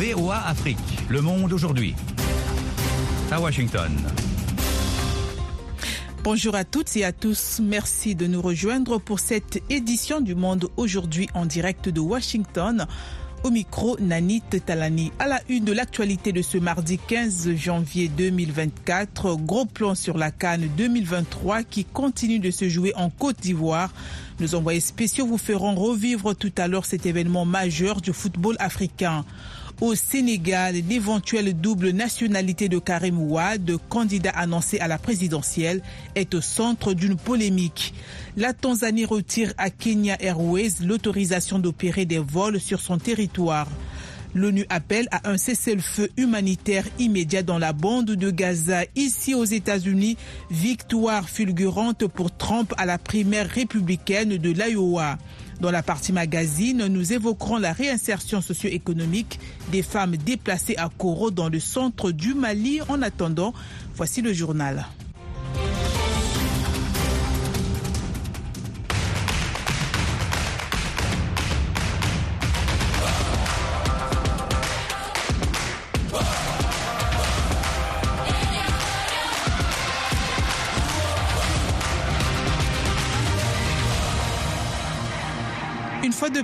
VOA Afrique. Le monde aujourd'hui. À Washington. Bonjour à toutes et à tous. Merci de nous rejoindre pour cette édition du Monde aujourd'hui en direct de Washington. Au micro, Nanit Talani. À la une de l'actualité de ce mardi 15 janvier 2024, gros plan sur la Cannes 2023 qui continue de se jouer en Côte d'Ivoire. Nos envoyés spéciaux vous feront revivre tout à l'heure cet événement majeur du football africain. Au Sénégal, l'éventuelle double nationalité de Karim Ouad, candidat annoncé à la présidentielle, est au centre d'une polémique. La Tanzanie retire à Kenya Airways l'autorisation d'opérer des vols sur son territoire. L'ONU appelle à un cessez-le-feu humanitaire immédiat dans la bande de Gaza. Ici aux États-Unis, victoire fulgurante pour Trump à la primaire républicaine de l'Iowa. Dans la partie magazine, nous évoquerons la réinsertion socio-économique des femmes déplacées à Koro dans le centre du Mali. En attendant, voici le journal.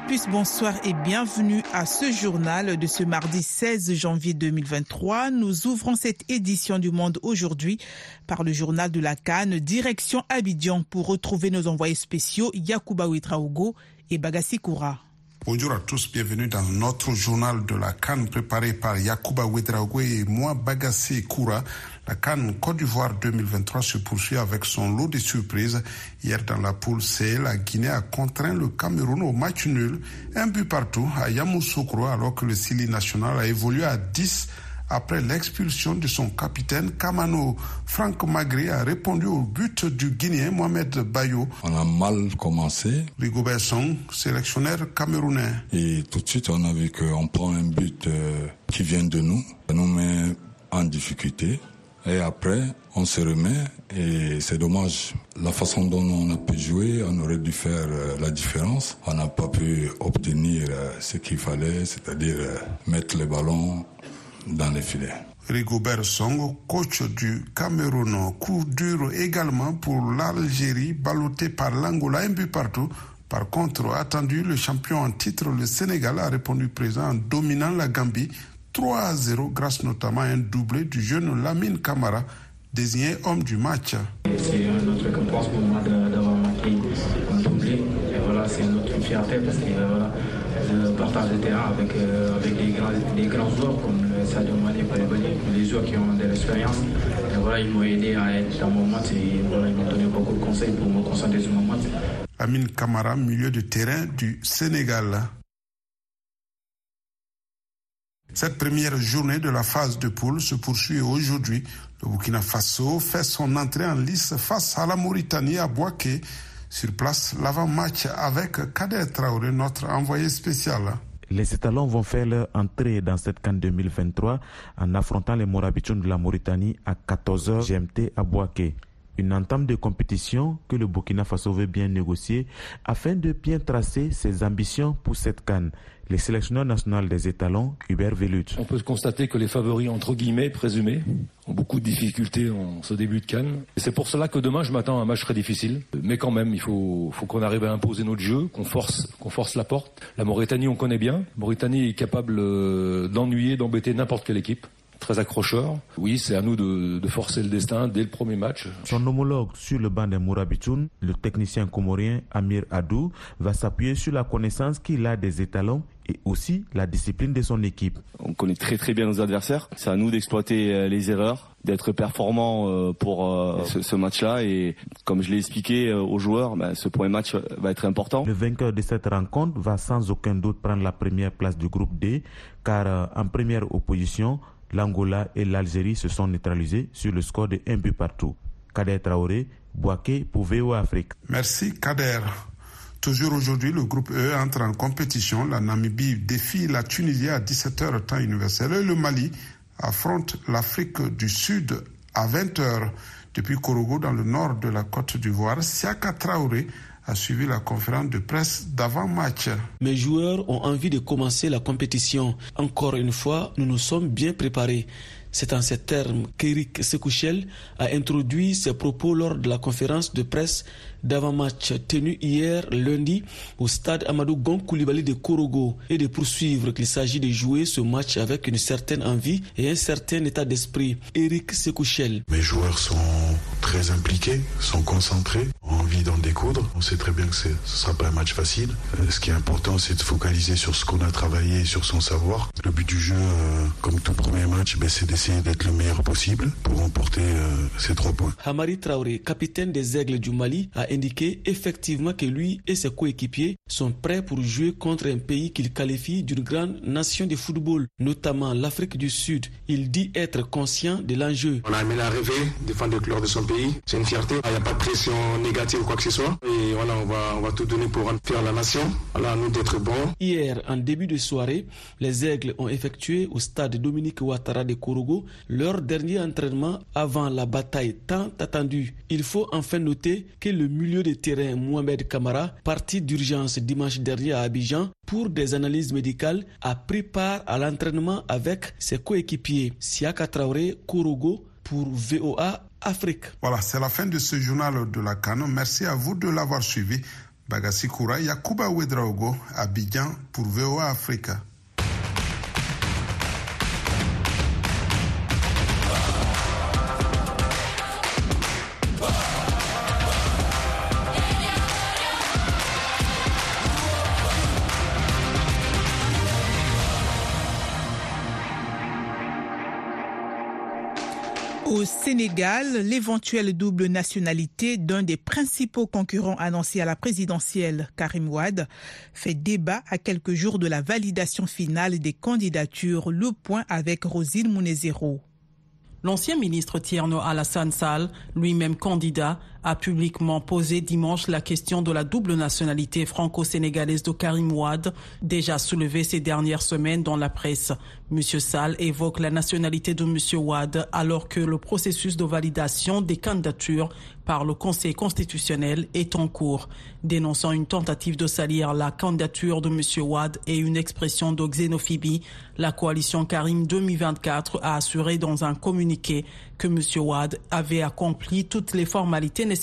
Plus, bonsoir et bienvenue à ce journal de ce mardi 16 janvier 2023. Nous ouvrons cette édition du Monde aujourd'hui par le journal de la Cannes, direction Abidjan pour retrouver nos envoyés spéciaux Yakuba Ouetraogo et Bagassi Koura. Bonjour à tous, bienvenue dans notre journal de la Cannes préparé par Yakuba Ouedraogo et moi Bagassi Koura. La Cannes Côte d'Ivoire 2023 se poursuit avec son lot de surprises. Hier dans la poule C, la Guinée a contraint le Cameroun au match nul, un but partout à Yamoussoukro alors que le Sili national a évolué à 10 après l'expulsion de son capitaine Kamano. Franck Magri a répondu au but du Guinéen Mohamed Bayo. On a mal commencé. Rigobert Song, sélectionneur camerounais. Et tout de suite, on a vu qu'on prend un but euh, qui vient de nous, ça nous met en difficulté. Et après, on se remet et c'est dommage. La façon dont on a pu jouer, on aurait dû faire euh, la différence. On n'a pas pu obtenir euh, ce qu'il fallait, c'est-à-dire mettre les ballons dans les filets. Rigobert Song, coach du Cameroun, coup dur également pour l'Algérie, ballotté par l'Angola, un but partout. Par contre, attendu, le champion en titre, le Sénégal, a répondu présent en dominant la Gambie 3 à 0 grâce notamment à un doublé du jeune Lamine Camara, désigné homme du match. C'est notre récompense pour moi d'avoir marqué un doublé? Et voilà, c'est notre fierté parce que voilà, le partage de terrain avec, euh, avec des, grands, des grands joueurs comme Les joueurs qui ont de l'expérience. Voilà, ils m'ont aidé à être dans mon match et voilà, ils m'ont donné beaucoup de conseils pour me concentrer sur mon match. Amine Camara, milieu de terrain du Sénégal. Cette première journée de la phase de poule se poursuit aujourd'hui. Le Burkina Faso fait son entrée en lice face à la Mauritanie à Boaké. Sur place, l'avant-match avec Kader Traoré, notre envoyé spécial. Les étalons vont faire leur entrée dans cette CAN 2023 en affrontant les Morabitoun de la Mauritanie à 14h GMT à Boaké. Une entame de compétition que le Burkina Faso veut bien négocier afin de bien tracer ses ambitions pour cette canne. Les sélectionneurs nationaux des étalons, Hubert Velut. On peut constater que les favoris, entre guillemets, présumés, ont beaucoup de difficultés en ce début de Cannes. Et c'est pour cela que demain, je m'attends à un match très difficile. Mais quand même, il faut, qu'on arrive à imposer notre jeu, qu'on force, qu'on force la porte. La Mauritanie, on connaît bien. Mauritanie est capable euh, d'ennuyer, d'embêter n'importe quelle équipe très accrocheur. Oui, c'est à nous de, de, forcer le destin dès le premier match. Son homologue sur le banc des Mourabitoun, le technicien comorien Amir Adou, va s'appuyer sur la connaissance qu'il a des étalons et aussi la discipline de son équipe. On connaît très très bien nos adversaires. C'est à nous d'exploiter les erreurs, d'être performants pour ce, ce match-là. Et comme je l'ai expliqué aux joueurs, ben, ce premier match va être important. Le vainqueur de cette rencontre va sans aucun doute prendre la première place du groupe D, car en première opposition, l'Angola et l'Algérie se sont neutralisés sur le score de 1 but partout. Kader Traoré, Boaké pour VOA Afrique. Merci Kader. Toujours aujourd'hui, le groupe E entre en compétition. La Namibie défie la Tunisie à 17h temps universel et le Mali affronte l'Afrique du Sud à 20h. Depuis Korogo, dans le nord de la Côte d'Ivoire, Siaka Traoré a suivi la conférence de presse d'avant-match. Mes joueurs ont envie de commencer la compétition. Encore une fois, nous nous sommes bien préparés. C'est en ces termes qu'Éric Sekouchel a introduit ses propos lors de la conférence de presse d'avant-match tenu hier lundi au stade Amadou Gon Koulibaly de Korogo et de poursuivre qu'il s'agit de jouer ce match avec une certaine envie et un certain état d'esprit. Eric Sekouchel. Mes joueurs sont très impliqués, sont concentrés, ont envie d'en découdre. On sait très bien que ce ne sera pas un match facile. Euh, ce qui est important, c'est de focaliser sur ce qu'on a travaillé, sur son savoir. Le but du jeu, euh, comme tout premier match, ben, c'est d'essayer d'être le meilleur possible pour remporter euh, ces trois points. Hamari Traoré, capitaine des Aigles du Mali, a indiqué effectivement que lui et ses coéquipiers sont prêts pour jouer contre un pays qu'il qualifie d'une grande nation de football, notamment l'Afrique du Sud. Il dit être conscient de l'enjeu. On a aimé l'arrivée, défendre le couleurs de son pays. C'est une fierté. Il n'y a pas de pression négative ou quoi que ce soit. Et voilà, on va, on va tout donner pour rendre fier la nation. Voilà, à nous d'être bons. Hier, en début de soirée, les Aigles ont effectué au stade Dominique Ouattara de Korogo leur dernier entraînement avant la bataille tant attendue. Il faut enfin noter que le milieu de terrain Mohamed Kamara, parti d'urgence dimanche dernier à Abidjan pour des analyses médicales, a pris part à l'entraînement avec ses coéquipiers Siaka Traoré, Korogo pour VOA Afrique. Voilà, c'est la fin de ce journal de la Canon. Merci à vous de l'avoir suivi. Bagassi Koura, Yakuba Ouedraogo, Abidjan pour VOA Afrique. Sénégal, l'éventuelle double nationalité d'un des principaux concurrents annoncés à la présidentielle, Karim Wade, fait débat à quelques jours de la validation finale des candidatures. Le point avec Rosine Mounezero. L'ancien ministre Tierno Alassane Sall, lui-même candidat, a publiquement posé dimanche la question de la double nationalité franco-sénégalaise de Karim Ouad, déjà soulevée ces dernières semaines dans la presse. Monsieur Sall évoque la nationalité de Monsieur Ouad alors que le processus de validation des candidatures par le Conseil constitutionnel est en cours, dénonçant une tentative de salir la candidature de Monsieur Ouad et une expression de xénophobie. La coalition Karim 2024 a assuré dans un communiqué que M. Ouad avait accompli toutes les formalités nécessaires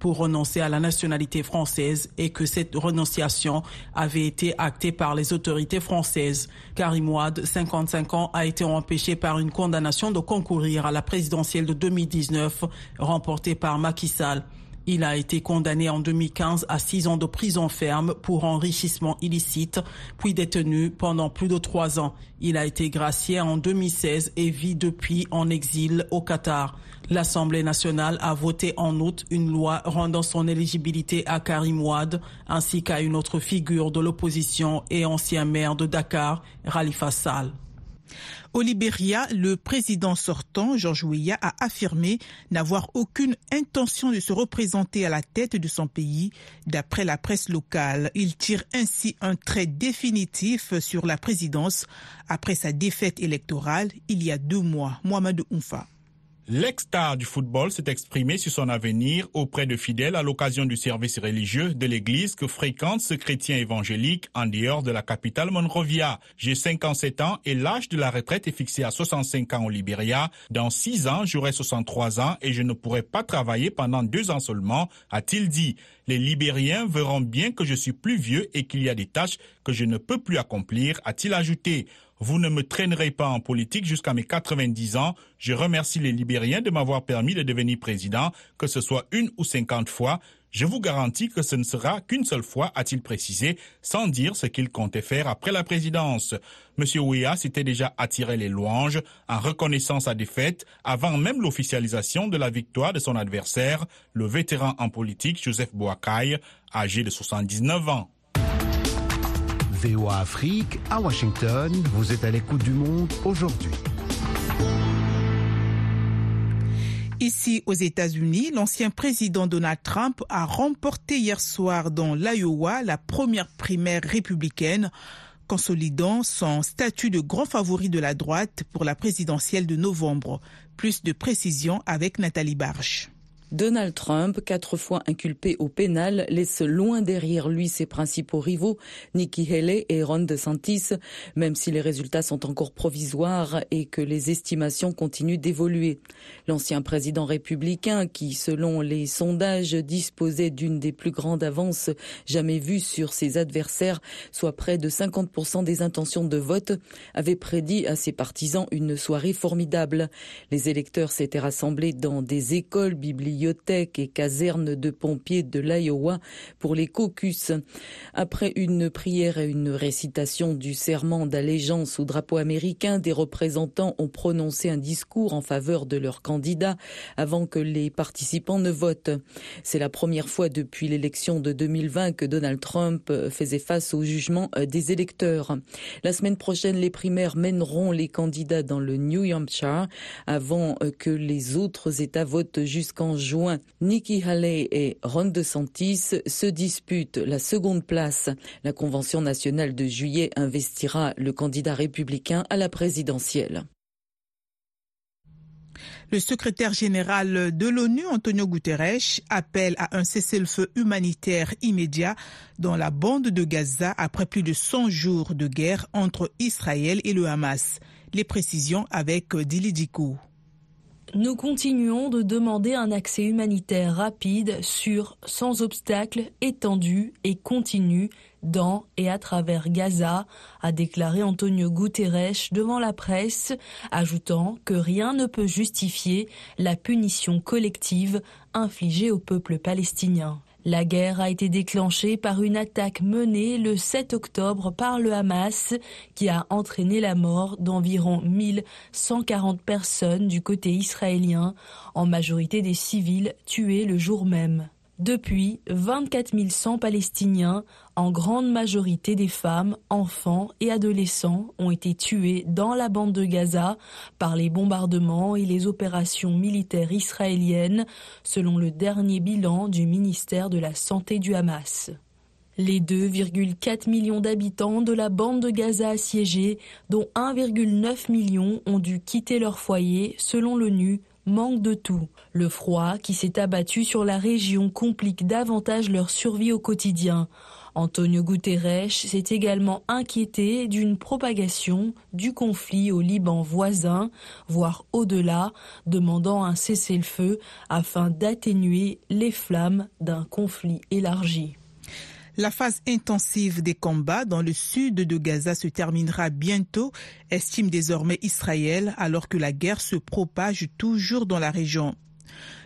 pour renoncer à la nationalité française et que cette renonciation avait été actée par les autorités françaises. Karim Ouad, 55 ans, a été empêché par une condamnation de concourir à la présidentielle de 2019 remportée par Macky Sall. Il a été condamné en 2015 à six ans de prison ferme pour enrichissement illicite, puis détenu pendant plus de trois ans. Il a été gracié en 2016 et vit depuis en exil au Qatar. L'Assemblée nationale a voté en août une loi rendant son éligibilité à Karim Ouad ainsi qu'à une autre figure de l'opposition et ancien maire de Dakar, Khalifa Sall. Au Libéria, le président sortant, Georges Weah, a affirmé n'avoir aucune intention de se représenter à la tête de son pays. D'après la presse locale, il tire ainsi un trait définitif sur la présidence après sa défaite électorale il y a deux mois. Mohamed Oumfa. L'ex-star du football s'est exprimé sur son avenir auprès de fidèles à l'occasion du service religieux de l'église que fréquente ce chrétien évangélique en dehors de la capitale Monrovia. J'ai 57 ans et l'âge de la retraite est fixé à 65 ans au Libéria. Dans 6 ans, j'aurai 63 ans et je ne pourrai pas travailler pendant deux ans seulement, a-t-il dit. Les Libériens verront bien que je suis plus vieux et qu'il y a des tâches que je ne peux plus accomplir, a-t-il ajouté. Vous ne me traînerez pas en politique jusqu'à mes 90 ans. Je remercie les Libériens de m'avoir permis de devenir président, que ce soit une ou cinquante fois. Je vous garantis que ce ne sera qu'une seule fois, a-t-il précisé, sans dire ce qu'il comptait faire après la présidence. Monsieur Ouéa s'était déjà attiré les louanges en reconnaissant sa défaite avant même l'officialisation de la victoire de son adversaire, le vétéran en politique Joseph Boakai, âgé de 79 ans. VOA Afrique à Washington. Vous êtes à l'écoute du monde aujourd'hui. Ici aux États-Unis, l'ancien président Donald Trump a remporté hier soir dans l'Iowa la première primaire républicaine, consolidant son statut de grand favori de la droite pour la présidentielle de novembre. Plus de précisions avec Nathalie Barche. Donald Trump, quatre fois inculpé au pénal, laisse loin derrière lui ses principaux rivaux, Nikki Haley et Ron DeSantis, même si les résultats sont encore provisoires et que les estimations continuent d'évoluer. L'ancien président républicain, qui selon les sondages disposait d'une des plus grandes avances jamais vues sur ses adversaires, soit près de 50% des intentions de vote, avait prédit à ses partisans une soirée formidable. Les électeurs s'étaient rassemblés dans des écoles, bibliothèques, bibliothèques et casernes de pompiers de l'Iowa pour les caucus. Après une prière et une récitation du serment d'allégeance au drapeau américain, des représentants ont prononcé un discours en faveur de leur candidat avant que les participants ne votent. C'est la première fois depuis l'élection de 2020 que Donald Trump faisait face au jugement des électeurs. La semaine prochaine, les primaires mèneront les candidats dans le New Hampshire avant que les autres États votent jusqu'en juin juin, Nikki Haley et Ron DeSantis se disputent la seconde place. La Convention nationale de juillet investira le candidat républicain à la présidentielle. Le secrétaire général de l'ONU, Antonio Guterres, appelle à un cessez-le-feu humanitaire immédiat dans la bande de Gaza après plus de 100 jours de guerre entre Israël et le Hamas. Les précisions avec Dili Dikou. Nous continuons de demander un accès humanitaire rapide, sûr, sans obstacle, étendu et continu dans et à travers Gaza, a déclaré Antonio Guterres devant la presse, ajoutant que rien ne peut justifier la punition collective infligée au peuple palestinien. La guerre a été déclenchée par une attaque menée le 7 octobre par le Hamas qui a entraîné la mort d'environ 1140 personnes du côté israélien, en majorité des civils tués le jour même. Depuis, 24 100 Palestiniens, en grande majorité des femmes, enfants et adolescents, ont été tués dans la bande de Gaza par les bombardements et les opérations militaires israéliennes, selon le dernier bilan du ministère de la Santé du Hamas. Les 2,4 millions d'habitants de la bande de Gaza assiégée, dont 1,9 million ont dû quitter leur foyer, selon l'ONU, manque de tout. Le froid qui s'est abattu sur la région complique davantage leur survie au quotidien. Antonio Guterres s'est également inquiété d'une propagation du conflit au Liban voisin, voire au-delà, demandant un cessez-le-feu afin d'atténuer les flammes d'un conflit élargi. La phase intensive des combats dans le sud de Gaza se terminera bientôt, estime désormais Israël, alors que la guerre se propage toujours dans la région.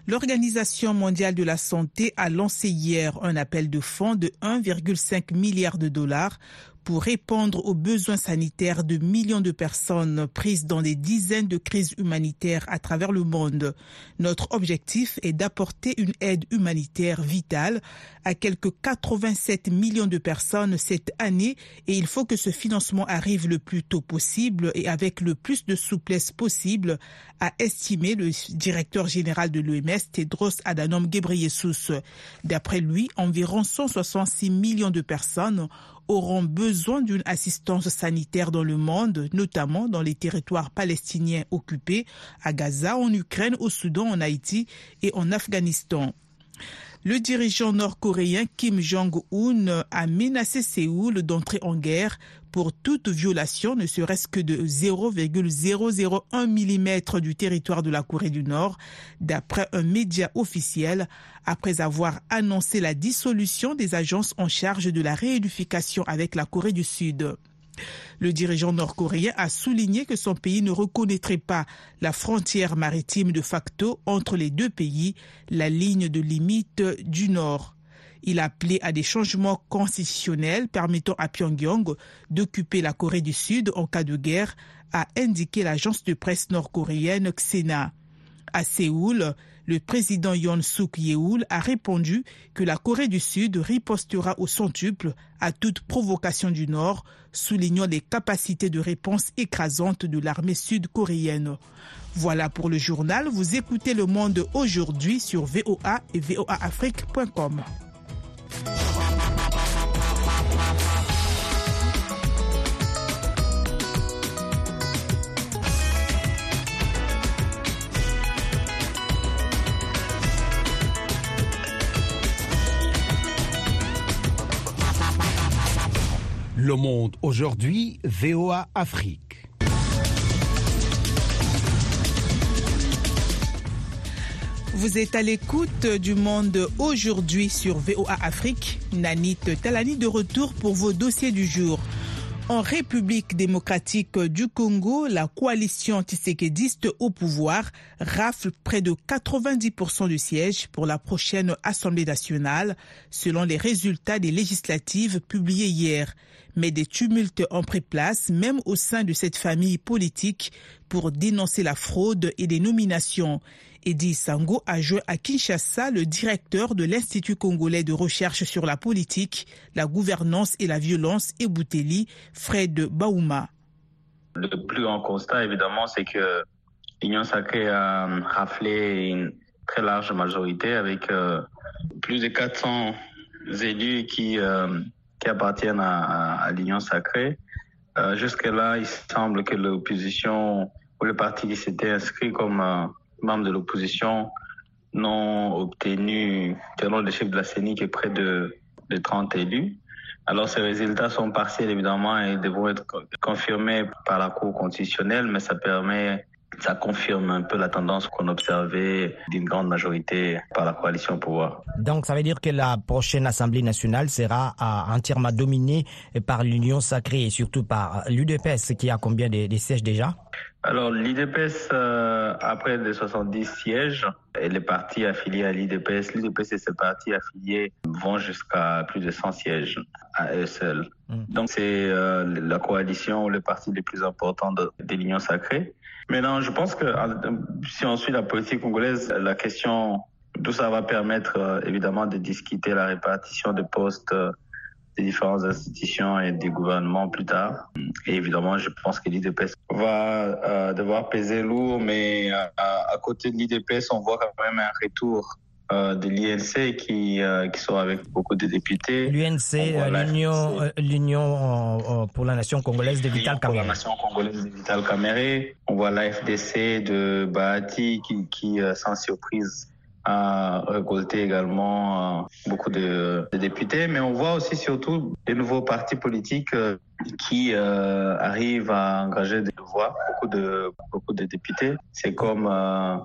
L'Organisation mondiale de la santé a lancé hier un appel de fonds de 1,5 milliard de dollars pour répondre aux besoins sanitaires de millions de personnes prises dans des dizaines de crises humanitaires à travers le monde. Notre objectif est d'apporter une aide humanitaire vitale à quelques 87 millions de personnes cette année et il faut que ce financement arrive le plus tôt possible et avec le plus de souplesse possible, a estimé le directeur général de l'OMS, Tedros Adhanom Ghebreyesus. D'après lui, environ 166 millions de personnes auront besoin d'une assistance sanitaire dans le monde, notamment dans les territoires palestiniens occupés, à Gaza, en Ukraine, au Soudan, en Haïti et en Afghanistan. Le dirigeant nord-coréen Kim Jong-un a menacé Séoul d'entrer en guerre pour toute violation, ne serait-ce que de 0,001 mm du territoire de la Corée du Nord, d'après un média officiel, après avoir annoncé la dissolution des agences en charge de la réunification avec la Corée du Sud. Le dirigeant nord-coréen a souligné que son pays ne reconnaîtrait pas la frontière maritime de facto entre les deux pays, la ligne de limite du Nord. Il a appelé à des changements constitutionnels permettant à Pyongyang d'occuper la Corée du Sud en cas de guerre, a indiqué l'agence de presse nord-coréenne Xena. À Séoul, le président Yoon Suk Yeol a répondu que la Corée du Sud ripostera au centuple à toute provocation du Nord, soulignant les capacités de réponse écrasantes de l'armée sud-coréenne. Voilà pour le journal. Vous écoutez Le Monde aujourd'hui sur VOA et voaafrique.com. Le Monde aujourd'hui, VOA Afrique. Vous êtes à l'écoute du monde aujourd'hui sur VOA Afrique. Nanit Talani de retour pour vos dossiers du jour. En République démocratique du Congo, la coalition antiséquédiste au pouvoir rafle près de 90% du siège pour la prochaine Assemblée nationale, selon les résultats des législatives publiées hier. Mais des tumultes ont pris place, même au sein de cette famille politique, pour dénoncer la fraude et des nominations. Edi Sango a joué à Kinshasa le directeur de l'Institut congolais de recherche sur la politique, la gouvernance et la violence, et Bouteli, Fred Baouma. Le plus grand constat, évidemment, c'est que l'Union sacrée a raflé une très large majorité avec euh, plus de 400 élus qui, euh, qui appartiennent à, l'Union sacrée. Euh, Jusque-là, il semble que l'opposition ou le parti s'était inscrit comme membres de l'opposition n'ont obtenu, selon le chef de la CENI, que près de, de 30 élus. Alors ces résultats sont partiels évidemment et devront être confirmés par la Cour constitutionnelle, mais ça permet, ça confirme un peu la tendance qu'on observait d'une grande majorité par la coalition au pouvoir. Donc ça veut dire que la prochaine Assemblée nationale sera entièrement dominée par l'Union sacrée et surtout par l'UDPS qui a combien de, de sièges déjà? Alors, l'IDPS, euh, après les 70 sièges, et les partis affiliés à l'IDPS, l'IDPS et ses partis affiliés vont jusqu'à plus de 100 sièges à eux seuls. Donc, c'est euh, la coalition ou le parti le plus important de, de l'Union sacrée. Maintenant, je pense que si on suit la politique congolaise, la question, tout ça va permettre euh, évidemment de discuter la répartition des postes des différentes institutions et des gouvernements plus tard. Et évidemment, je pense que l'IDPS va euh, devoir peser lourd, mais à, à côté de l'IDPS, on voit quand même un retour euh, de l'INC qui, euh, qui sont avec beaucoup de députés. L'UNC, l'Union, l'Union pour la nation congolaise de Vital Kamere. Pour la nation congolaise de Vital Kamere. On voit l'AFDC de Bahati qui, qui sans surprise, a récolté également euh, beaucoup de, de, députés, mais on voit aussi surtout des nouveaux partis politiques euh, qui euh, arrivent à engager des voix, beaucoup de beaucoup de députés. C'est comme euh,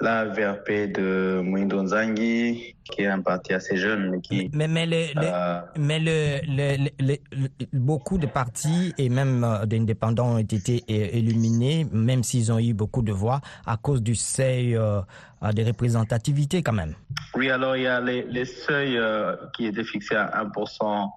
la VRP de Mwindo Nzangi, qui est un parti assez jeune, mais qui. Mais, mais, le, euh, le, mais le, le, beaucoup de partis et même d'indépendants ont été éliminés, même s'ils ont eu beaucoup de voix, à cause du seuil de représentativité quand même. Oui, alors il y a les, les seuils qui étaient fixés à 1%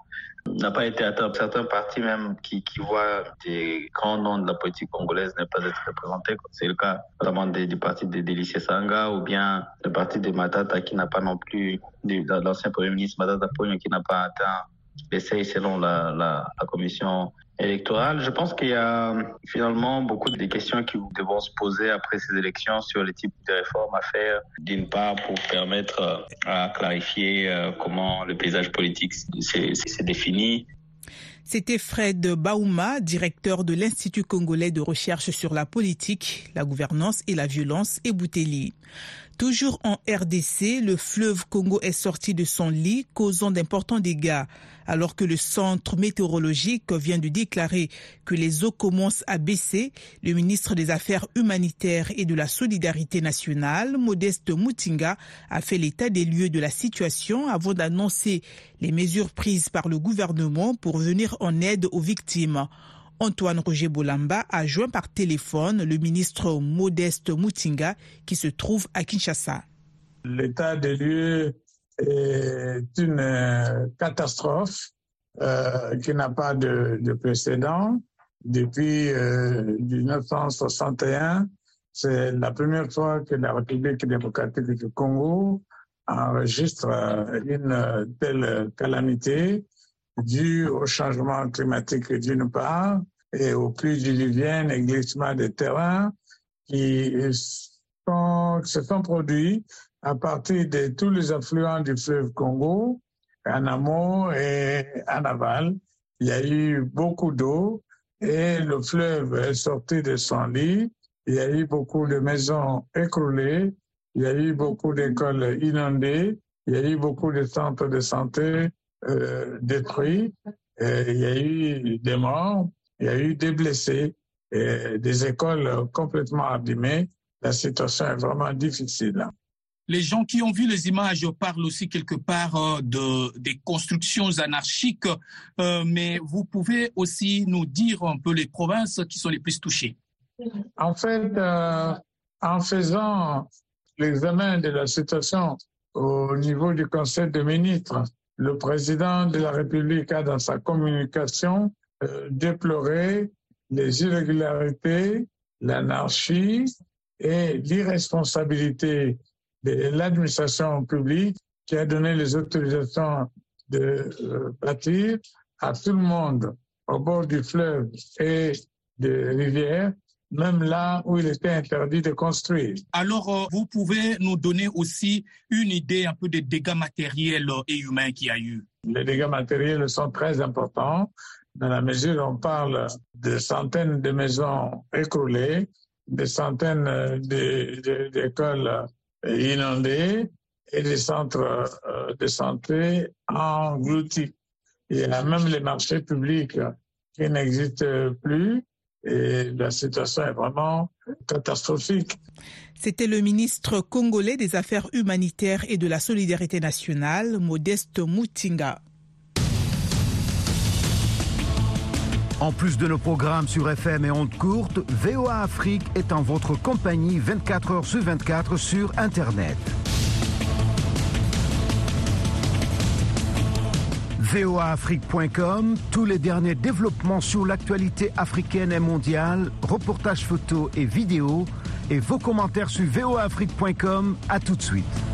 n'a pas été atteint. Certains partis même qui, qui voient des grands noms de la politique congolaise ne pas être représentés. C'est le cas notamment des, du parti de Délicie Sanga ou bien le parti de Matata qui n'a pas non plus, l'ancien premier ministre Matata Pogno qui n'a pas atteint l'essai selon la, la commission électorale. Je pense qu'il y a finalement beaucoup de questions qui devront se poser après ces élections sur les types de réformes à faire, d'une part pour permettre à clarifier comment le paysage politique s'est défini. C'était Fred Baouma, directeur de l'Institut congolais de recherche sur la politique, la gouvernance et la violence, et Bouteli. Toujours en RDC, le fleuve Congo est sorti de son lit, causant d'importants dégâts. Alors que le centre météorologique vient de déclarer que les eaux commencent à baisser, le ministre des Affaires humanitaires et de la solidarité nationale, Modeste Moutinga, a fait l'état des lieux de la situation avant d'annoncer les mesures prises par le gouvernement pour venir en aide aux victimes. Antoine Roger Bolamba a joint par téléphone le ministre Modeste Moutinga qui se trouve à Kinshasa. L'état des lieux est une catastrophe euh, qui n'a pas de, de, précédent. Depuis euh, 1961, c'est la première fois que la République démocratique du Congo enregistre une telle calamité due au changement climatique d'une part et aux pluies diluviennes et glissements de terrain qui se sont produits à partir de tous les affluents du fleuve Congo, en amont et en aval. Il y a eu beaucoup d'eau et le fleuve est sorti de son lit. Il y a eu beaucoup de maisons écroulées. Il y a eu beaucoup d'écoles inondées. Il y a eu beaucoup de centres de santé euh, détruits. il y a eu des morts, il y a eu des blessés, et des écoles complètement abîmées. La situation est vraiment difficile. Les gens qui ont vu les images parlent aussi quelque part euh, de, des constructions anarchiques, euh, mais vous pouvez aussi nous dire un peu les provinces qui sont les plus touchées. En fait, euh, en faisant l'examen de la situation au niveau du Conseil des ministres, le président de la République a dans sa communication déploré les irrégularités, l'anarchie et l'irresponsabilité de l'administration publique qui a donné les autorisations de euh, bâtir à tout le monde au bord du fleuve et des rivières, même là où il était interdit de construire. Alors, euh, vous pouvez nous donner aussi une idée un peu des dégâts matériels et humains qu'il y a eu. Les dégâts matériels sont très importants dans la mesure où on parle de centaines de maisons écroulées, de centaines d'écoles inondées et des centres euh, de santé engloutis. Il y a même les marchés publics qui n'existent plus et la situation est vraiment catastrophique. C'était le ministre congolais des Affaires humanitaires et de la solidarité nationale, Modeste Moutinga. En plus de nos programmes sur FM et ondes courtes, VOA Afrique est en votre compagnie 24 heures sur 24 sur Internet. voaafrique.com, tous les derniers développements sur l'actualité africaine et mondiale, reportages photos et vidéos, et vos commentaires sur voaafrique.com. À tout de suite.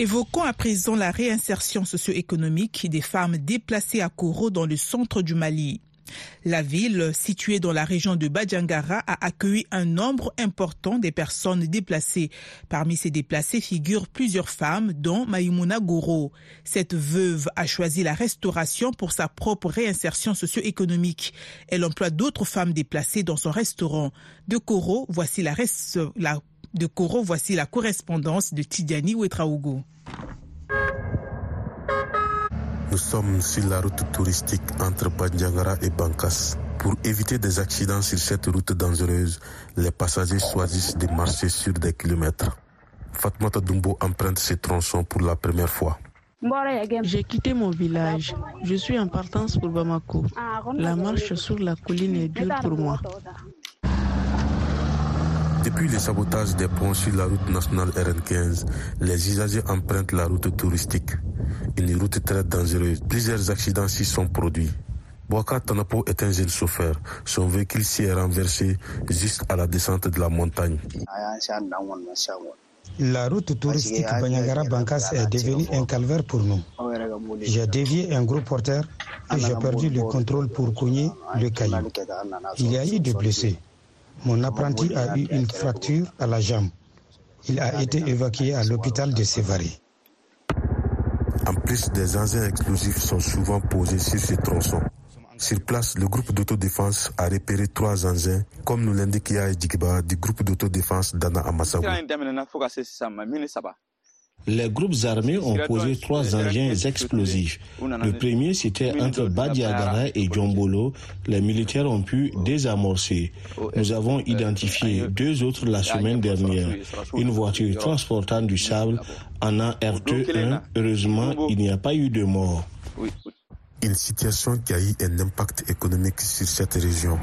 Évoquons à présent la réinsertion socio-économique des femmes déplacées à Koro dans le centre du Mali. La ville, située dans la région de Badjangara, a accueilli un nombre important de personnes déplacées. Parmi ces déplacés figurent plusieurs femmes, dont Maïmouna Goro. Cette veuve a choisi la restauration pour sa propre réinsertion socio-économique. Elle emploie d'autres femmes déplacées dans son restaurant. De Koro, voici la, la de Koro, voici la correspondance de Tidiani Ouetraogo. Nous sommes sur la route touristique entre Bandiangara et Bankas. Pour éviter des accidents sur cette route dangereuse, les passagers choisissent de marcher sur des kilomètres. Fatmata Dumbo emprunte ces tronçons pour la première fois. J'ai quitté mon village. Je suis en partance pour Bamako. La marche sur la colline est dure pour moi. Depuis le sabotage des ponts sur la route nationale RN15, les usagers empruntent la route touristique. Une route très dangereuse. Plusieurs accidents s'y sont produits. Boaka Tanapo est un jeune chauffeur. Son véhicule s'y est renversé juste à la descente de la montagne. La route touristique Banyagara-Bankas est devenue un calvaire pour nous. J'ai dévié un gros porteur et j'ai perdu le contrôle pour cogner le caillou. Il y a eu des blessés. Mon apprenti a eu une fracture à la jambe. Il a été évacué à l'hôpital de Sévaré. En plus, des engins explosifs sont souvent posés sur ces tronçons. Sur place, le groupe d'autodéfense a repéré trois engins, comme nous l'indique Djigiba du groupe d'autodéfense d'Anna Amasaou. Les groupes armés ont posé trois engins explosifs. Le premier, c'était entre Badiagara et Djombolo. Les militaires ont pu désamorcer. Nous avons identifié deux autres la semaine dernière. Une voiture transportant du sable en un RT1. Heureusement, il n'y a pas eu de mort. Une situation qui a eu un impact économique sur cette région.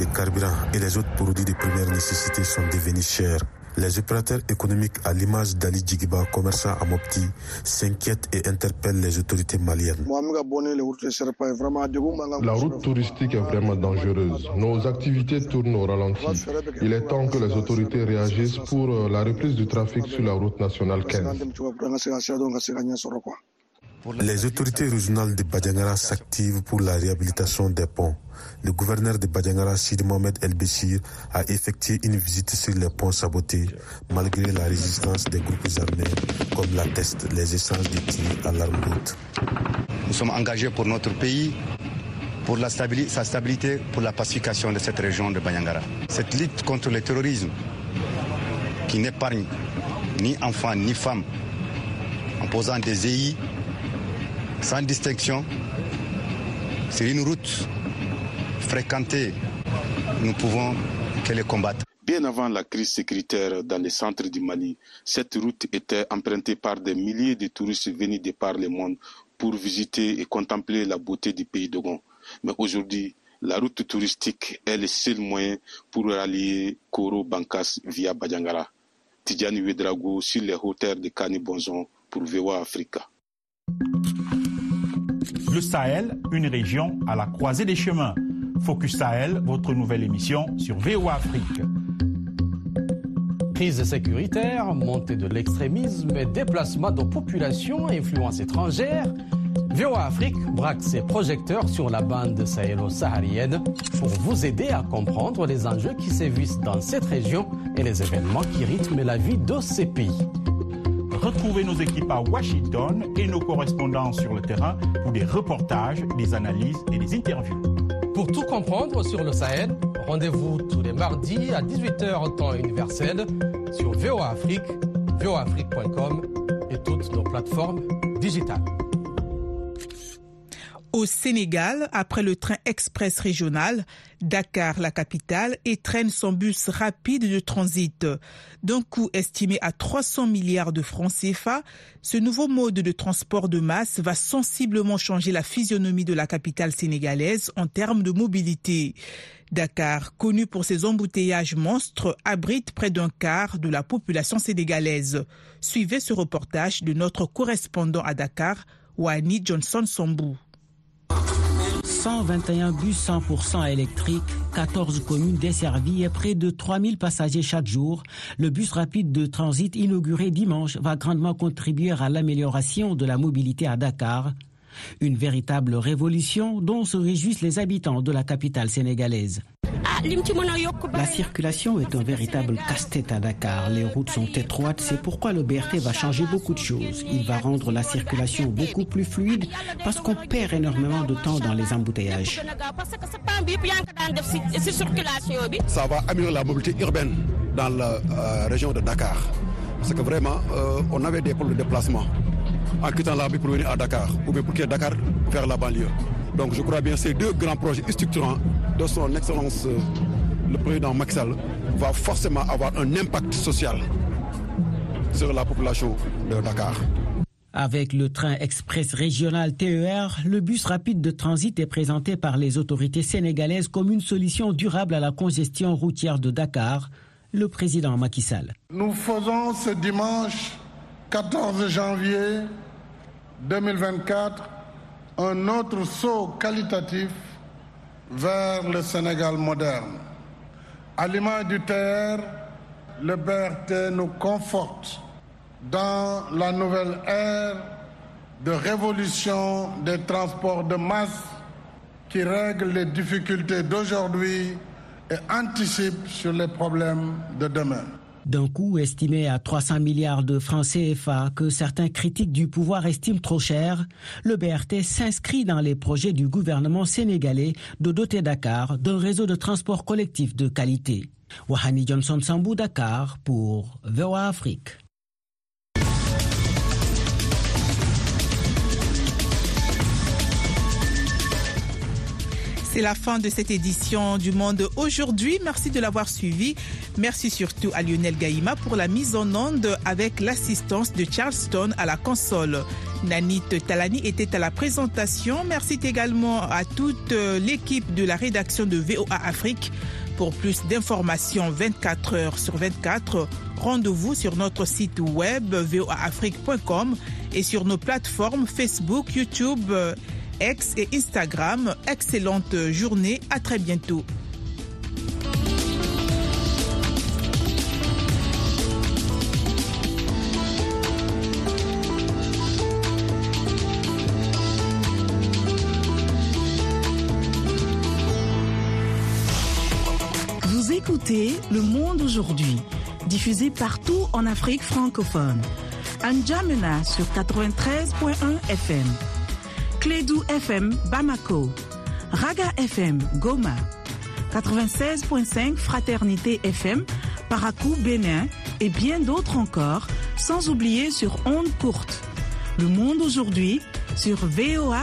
Les carburants et les autres produits de première nécessité sont devenus chers. Les opérateurs économiques, à l'image d'Ali Djigiba, commerçant à Mopti, s'inquiètent et interpellent les autorités maliennes. La route touristique est vraiment dangereuse. Nos activités tournent au ralenti. Il est temps que les autorités réagissent pour euh, la reprise du trafic sur la route nationale 15. Les autorités régionales de Badjangara s'activent pour la réhabilitation des ponts. Le gouverneur de Badjangara, Sid Mohamed El Béchir, a effectué une visite sur les ponts sabotés, malgré la résistance des groupes armés, comme l'attestent les essences de tirs à l'arme route. Nous sommes engagés pour notre pays, pour la stabilité, sa stabilité, pour la pacification de cette région de Banyangara. Cette lutte contre le terrorisme, qui n'épargne ni enfants ni femmes, en posant des EI, sans distinction. C'est une route fréquentée. Nous pouvons que les combattre. Bien avant la crise sécuritaire dans les centres du Mali, cette route était empruntée par des milliers de touristes venus de par le monde pour visiter et contempler la beauté du pays d'Ogon. Mais aujourd'hui, la route touristique est le seul moyen pour rallier Koro Bankas via Badjangara. Tidjani Wedrago sur les hauteurs de Kani Bonzon pour VOA Africa. Le Sahel, une région à la croisée des chemins. Focus Sahel, votre nouvelle émission sur VOA Afrique. Crise sécuritaire, montée de l'extrémisme déplacement de populations à influence étrangère, VOA Afrique braque ses projecteurs sur la bande sahélo-saharienne pour vous aider à comprendre les enjeux qui sévissent dans cette région et les événements qui rythment la vie de ces pays. Retrouvez nos équipes à Washington et nos correspondants sur le terrain pour des reportages, des analyses et des interviews. Pour tout comprendre sur le Sahel, rendez-vous tous les mardis à 18h temps universel sur VOA Afrique, voaafrique.com et toutes nos plateformes digitales. Au Sénégal, après le train express régional, Dakar, la capitale, étraîne son bus rapide de transit. D'un coût estimé à 300 milliards de francs CFA, ce nouveau mode de transport de masse va sensiblement changer la physionomie de la capitale sénégalaise en termes de mobilité. Dakar, connu pour ses embouteillages monstres, abrite près d'un quart de la population sénégalaise. Suivez ce reportage de notre correspondant à Dakar, Wani Johnson Sambou. 121 bus 100% électriques, 14 communes desservies et près de 3000 passagers chaque jour. Le bus rapide de transit inauguré dimanche va grandement contribuer à l'amélioration de la mobilité à Dakar. Une véritable révolution dont se réjouissent les habitants de la capitale sénégalaise. La circulation est un véritable casse-tête à Dakar. Les routes sont étroites, c'est pourquoi le BRT va changer beaucoup de choses. Il va rendre la circulation beaucoup plus fluide parce qu'on perd énormément de temps dans les embouteillages. Ça va améliorer la mobilité urbaine dans la euh, région de Dakar. Parce que vraiment, euh, on avait des problèmes de déplacement en quittant la pour venir à Dakar ou bien pour quitter Dakar vers la banlieue. Donc je crois bien ces deux grands projets structurants de son Excellence euh, le président Maxal va forcément avoir un impact social sur la population de Dakar. Avec le train express régional TER, le bus rapide de transit est présenté par les autorités sénégalaises comme une solution durable à la congestion routière de Dakar, le président Macky Sall. Nous faisons ce dimanche 14 janvier 2024 un autre saut qualitatif vers le Sénégal moderne. À l'image du TR, le BRT nous conforte dans la nouvelle ère de révolution des transports de masse qui règle les difficultés d'aujourd'hui et anticipe sur les problèmes de demain d'un coût estimé à 300 milliards de francs CFA que certains critiques du pouvoir estiment trop cher, le BRT s'inscrit dans les projets du gouvernement sénégalais de doter Dakar d'un réseau de transport collectif de qualité. Wahani Johnson Sambou Dakar pour VOA Afrique. C'est la fin de cette édition du Monde aujourd'hui. Merci de l'avoir suivi. Merci surtout à Lionel Gaïma pour la mise en onde avec l'assistance de Charleston à la console. Nanit Talani était à la présentation. Merci également à toute l'équipe de la rédaction de VOA Afrique. Pour plus d'informations 24 heures sur 24, rendez-vous sur notre site web voaafrique.com et sur nos plateformes Facebook, YouTube, X et Instagram. Excellente journée, à très bientôt. Vous écoutez Le Monde aujourd'hui, diffusé partout en Afrique francophone. Anjamena sur 93.1 FM. Clédou FM Bamako, Raga FM Goma, 96.5 Fraternité FM Parakou Bénin et bien d'autres encore, sans oublier sur ondes courtes. Le monde aujourd'hui sur VOA